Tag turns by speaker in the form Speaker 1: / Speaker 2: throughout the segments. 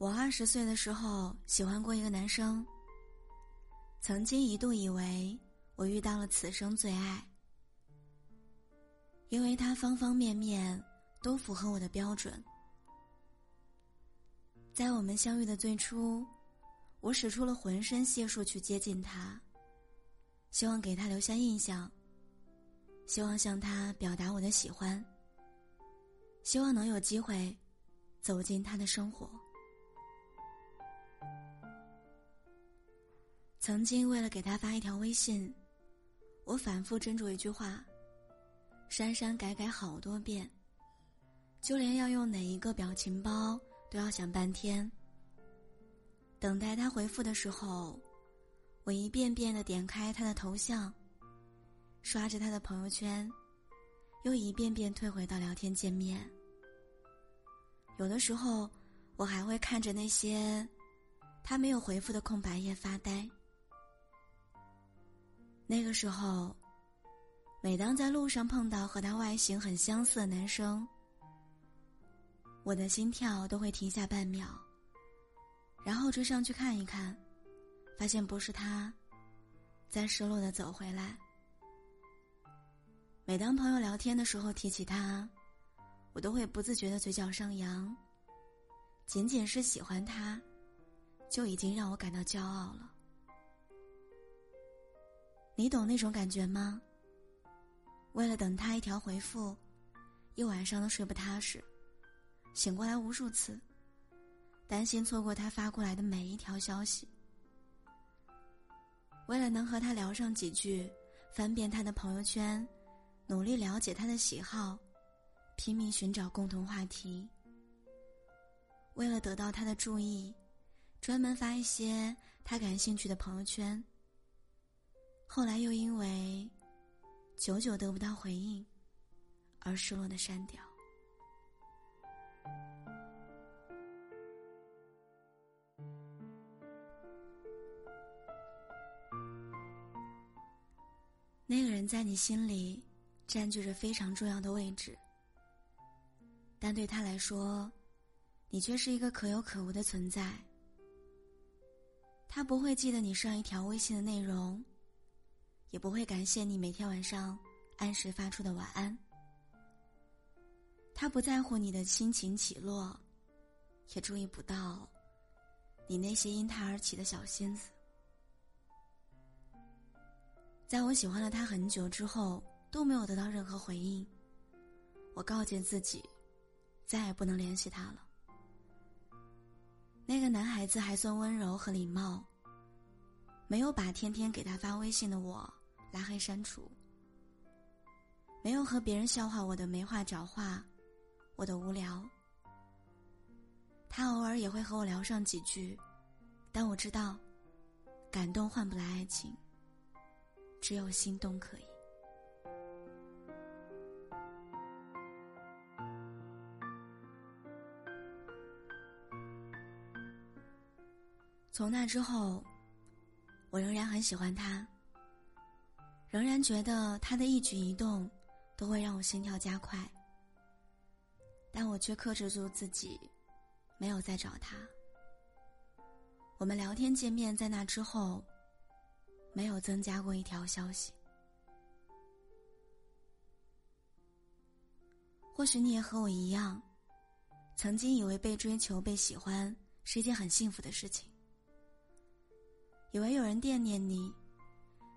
Speaker 1: 我二十岁的时候喜欢过一个男生，曾经一度以为我遇到了此生最爱，因为他方方面面都符合我的标准。在我们相遇的最初，我使出了浑身解数去接近他，希望给他留下印象，希望向他表达我的喜欢，希望能有机会走进他的生活。曾经为了给他发一条微信，我反复斟酌一句话，删删改改好多遍，就连要用哪一个表情包都要想半天。等待他回复的时候，我一遍遍的点开他的头像，刷着他的朋友圈，又一遍遍退回到聊天界面。有的时候，我还会看着那些他没有回复的空白页发呆。那个时候，每当在路上碰到和他外形很相似的男生，我的心跳都会停下半秒，然后追上去看一看，发现不是他，再失落的走回来。每当朋友聊天的时候提起他，我都会不自觉的嘴角上扬。仅仅是喜欢他，就已经让我感到骄傲了。你懂那种感觉吗？为了等他一条回复，一晚上都睡不踏实，醒过来无数次，担心错过他发过来的每一条消息。为了能和他聊上几句，翻遍他的朋友圈，努力了解他的喜好，拼命寻找共同话题。为了得到他的注意，专门发一些他感兴趣的朋友圈。后来又因为久久得不到回应，而失落的删掉。那个人在你心里占据着非常重要的位置，但对他来说，你却是一个可有可无的存在。他不会记得你上一条微信的内容。也不会感谢你每天晚上按时发出的晚安。他不在乎你的心情起落，也注意不到你那些因他而起的小心思。在我喜欢了他很久之后，都没有得到任何回应。我告诫自己，再也不能联系他了。那个男孩子还算温柔和礼貌，没有把天天给他发微信的我。拉黑删除，没有和别人笑话我的没话找话，我的无聊。他偶尔也会和我聊上几句，但我知道，感动换不来爱情，只有心动可以。从那之后，我仍然很喜欢他。仍然觉得他的一举一动都会让我心跳加快，但我却克制住自己，没有再找他。我们聊天界面在那之后，没有增加过一条消息。或许你也和我一样，曾经以为被追求、被喜欢是一件很幸福的事情，以为有人惦念你。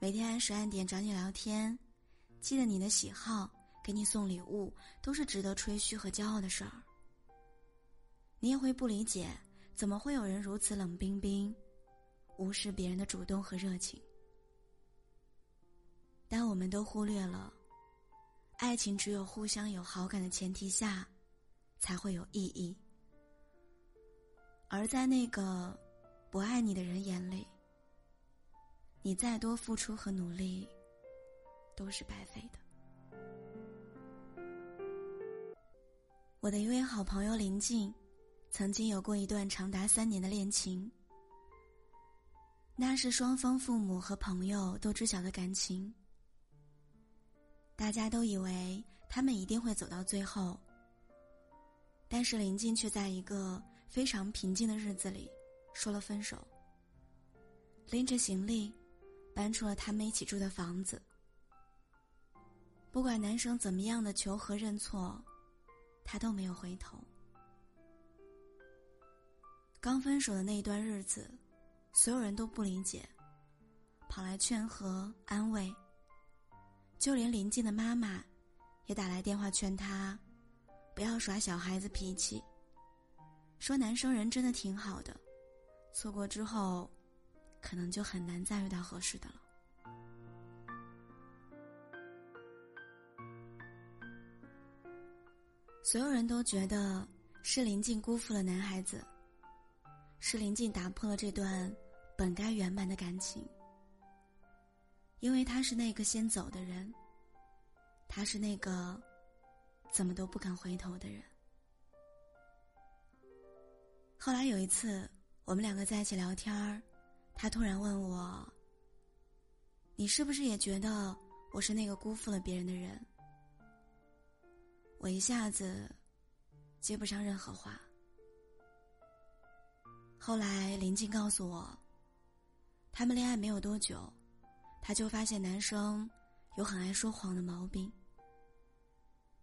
Speaker 1: 每天按时按点找你聊天，记得你的喜好，给你送礼物，都是值得吹嘘和骄傲的事儿。你也会不理解，怎么会有人如此冷冰冰，无视别人的主动和热情？但我们都忽略了，爱情只有互相有好感的前提下，才会有意义。而在那个不爱你的人眼里。你再多付出和努力，都是白费的。我的一位好朋友林静，曾经有过一段长达三年的恋情。那是双方父母和朋友都知晓的感情，大家都以为他们一定会走到最后。但是林静却在一个非常平静的日子里说了分手，拎着行李搬出了他们一起住的房子。不管男生怎么样的求和认错，他都没有回头。刚分手的那一段日子，所有人都不理解，跑来劝和安慰。就连邻近的妈妈，也打来电话劝他，不要耍小孩子脾气。说男生人真的挺好的，错过之后，可能就很难再遇到合适的了。所有人都觉得是林静辜负了男孩子。是林静打破了这段本该圆满的感情，因为他是那个先走的人，他是那个怎么都不肯回头的人。后来有一次，我们两个在一起聊天儿，他突然问我：“你是不是也觉得我是那个辜负了别人的人？”我一下子接不上任何话。后来林静告诉我，他们恋爱没有多久，他就发现男生有很爱说谎的毛病。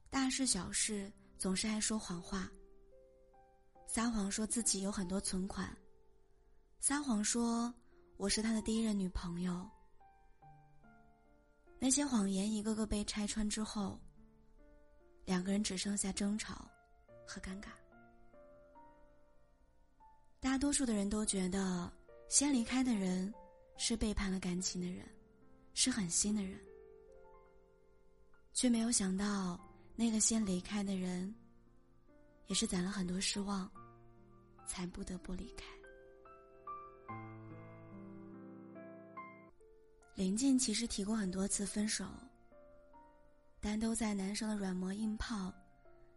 Speaker 1: 大事小事总是爱说谎话，撒谎说自己有很多存款，撒谎说我是他的第一任女朋友。那些谎言一个个被拆穿之后，两个人只剩下争吵和尴尬。大多数的人都觉得，先离开的人是背叛了感情的人，是狠心的人，却没有想到，那个先离开的人，也是攒了很多失望，才不得不离开。林静其实提过很多次分手，但都在男生的软磨硬泡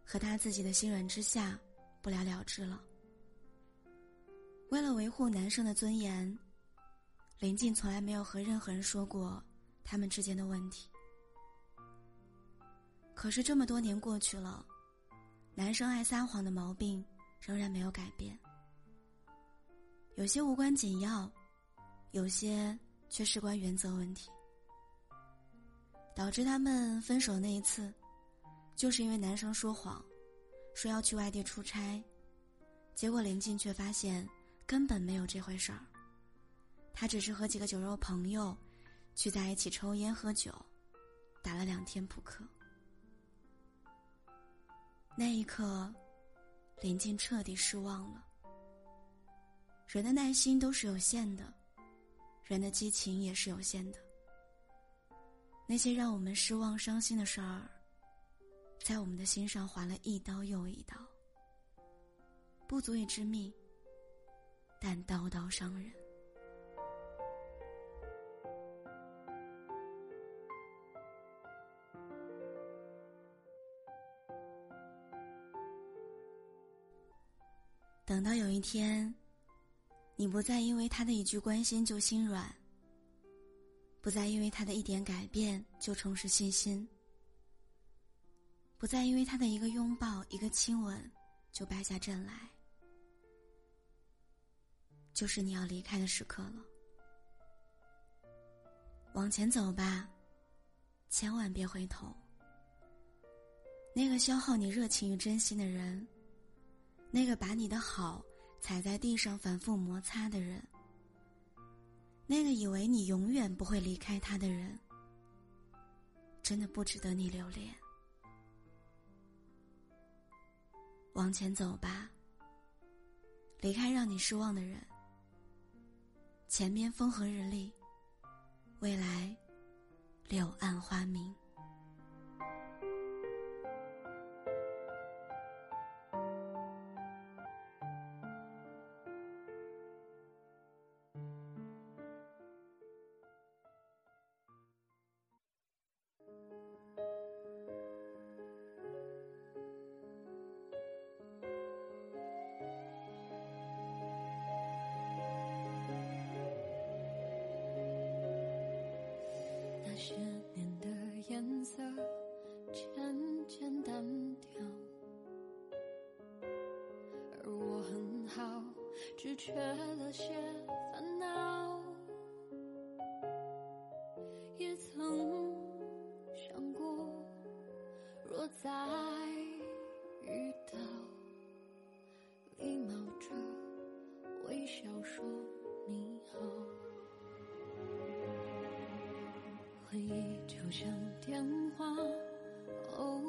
Speaker 1: 和他自己的心软之下，不了了之了。为了维护男生的尊严，林静从来没有和任何人说过他们之间的问题。可是这么多年过去了，男生爱撒谎的毛病仍然没有改变。有些无关紧要，有些却事关原则问题。导致他们分手那一次，就是因为男生说谎，说要去外地出差，结果林静却发现。根本没有这回事儿，他只是和几个酒肉朋友聚在一起抽烟喝酒，打了两天扑克。那一刻，林静彻底失望了。人的耐心都是有限的，人的激情也是有限的。那些让我们失望伤心的事儿，在我们的心上划了一刀又一刀，不足以致命。但刀刀伤人。等到有一天，你不再因为他的一句关心就心软，不再因为他的一点改变就重拾信心，不再因为他的一个拥抱、一个亲吻就败下阵来。就是你要离开的时刻了，往前走吧，千万别回头。那个消耗你热情与真心的人，那个把你的好踩在地上反复摩擦的人，那个以为你永远不会离开他的人，真的不值得你留恋。往前走吧，离开让你失望的人。前面风和日丽，未来柳暗花明。
Speaker 2: 缺了些烦恼。也曾想过，若再遇到，礼貌着微笑说你好。回忆就像电话，偶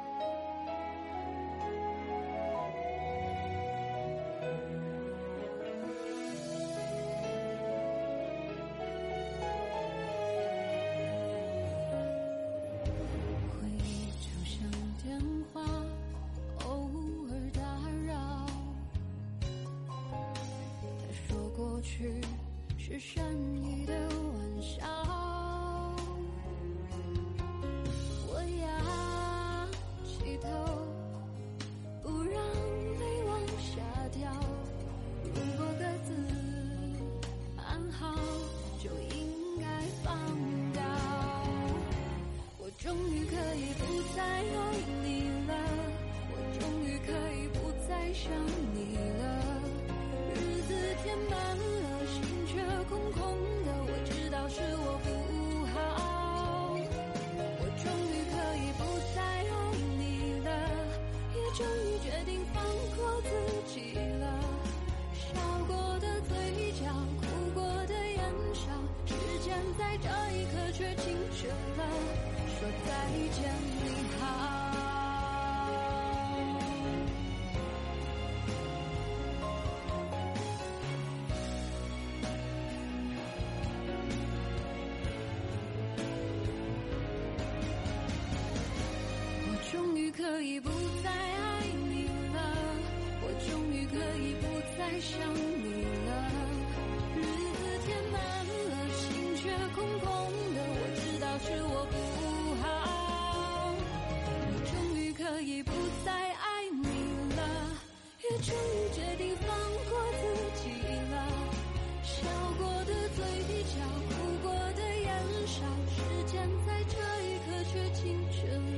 Speaker 2: 去是善意的玩笑。遇见，你好。我终于可以不再爱你了，我终于可以不再想你了。日子填满了，心却空空清晨。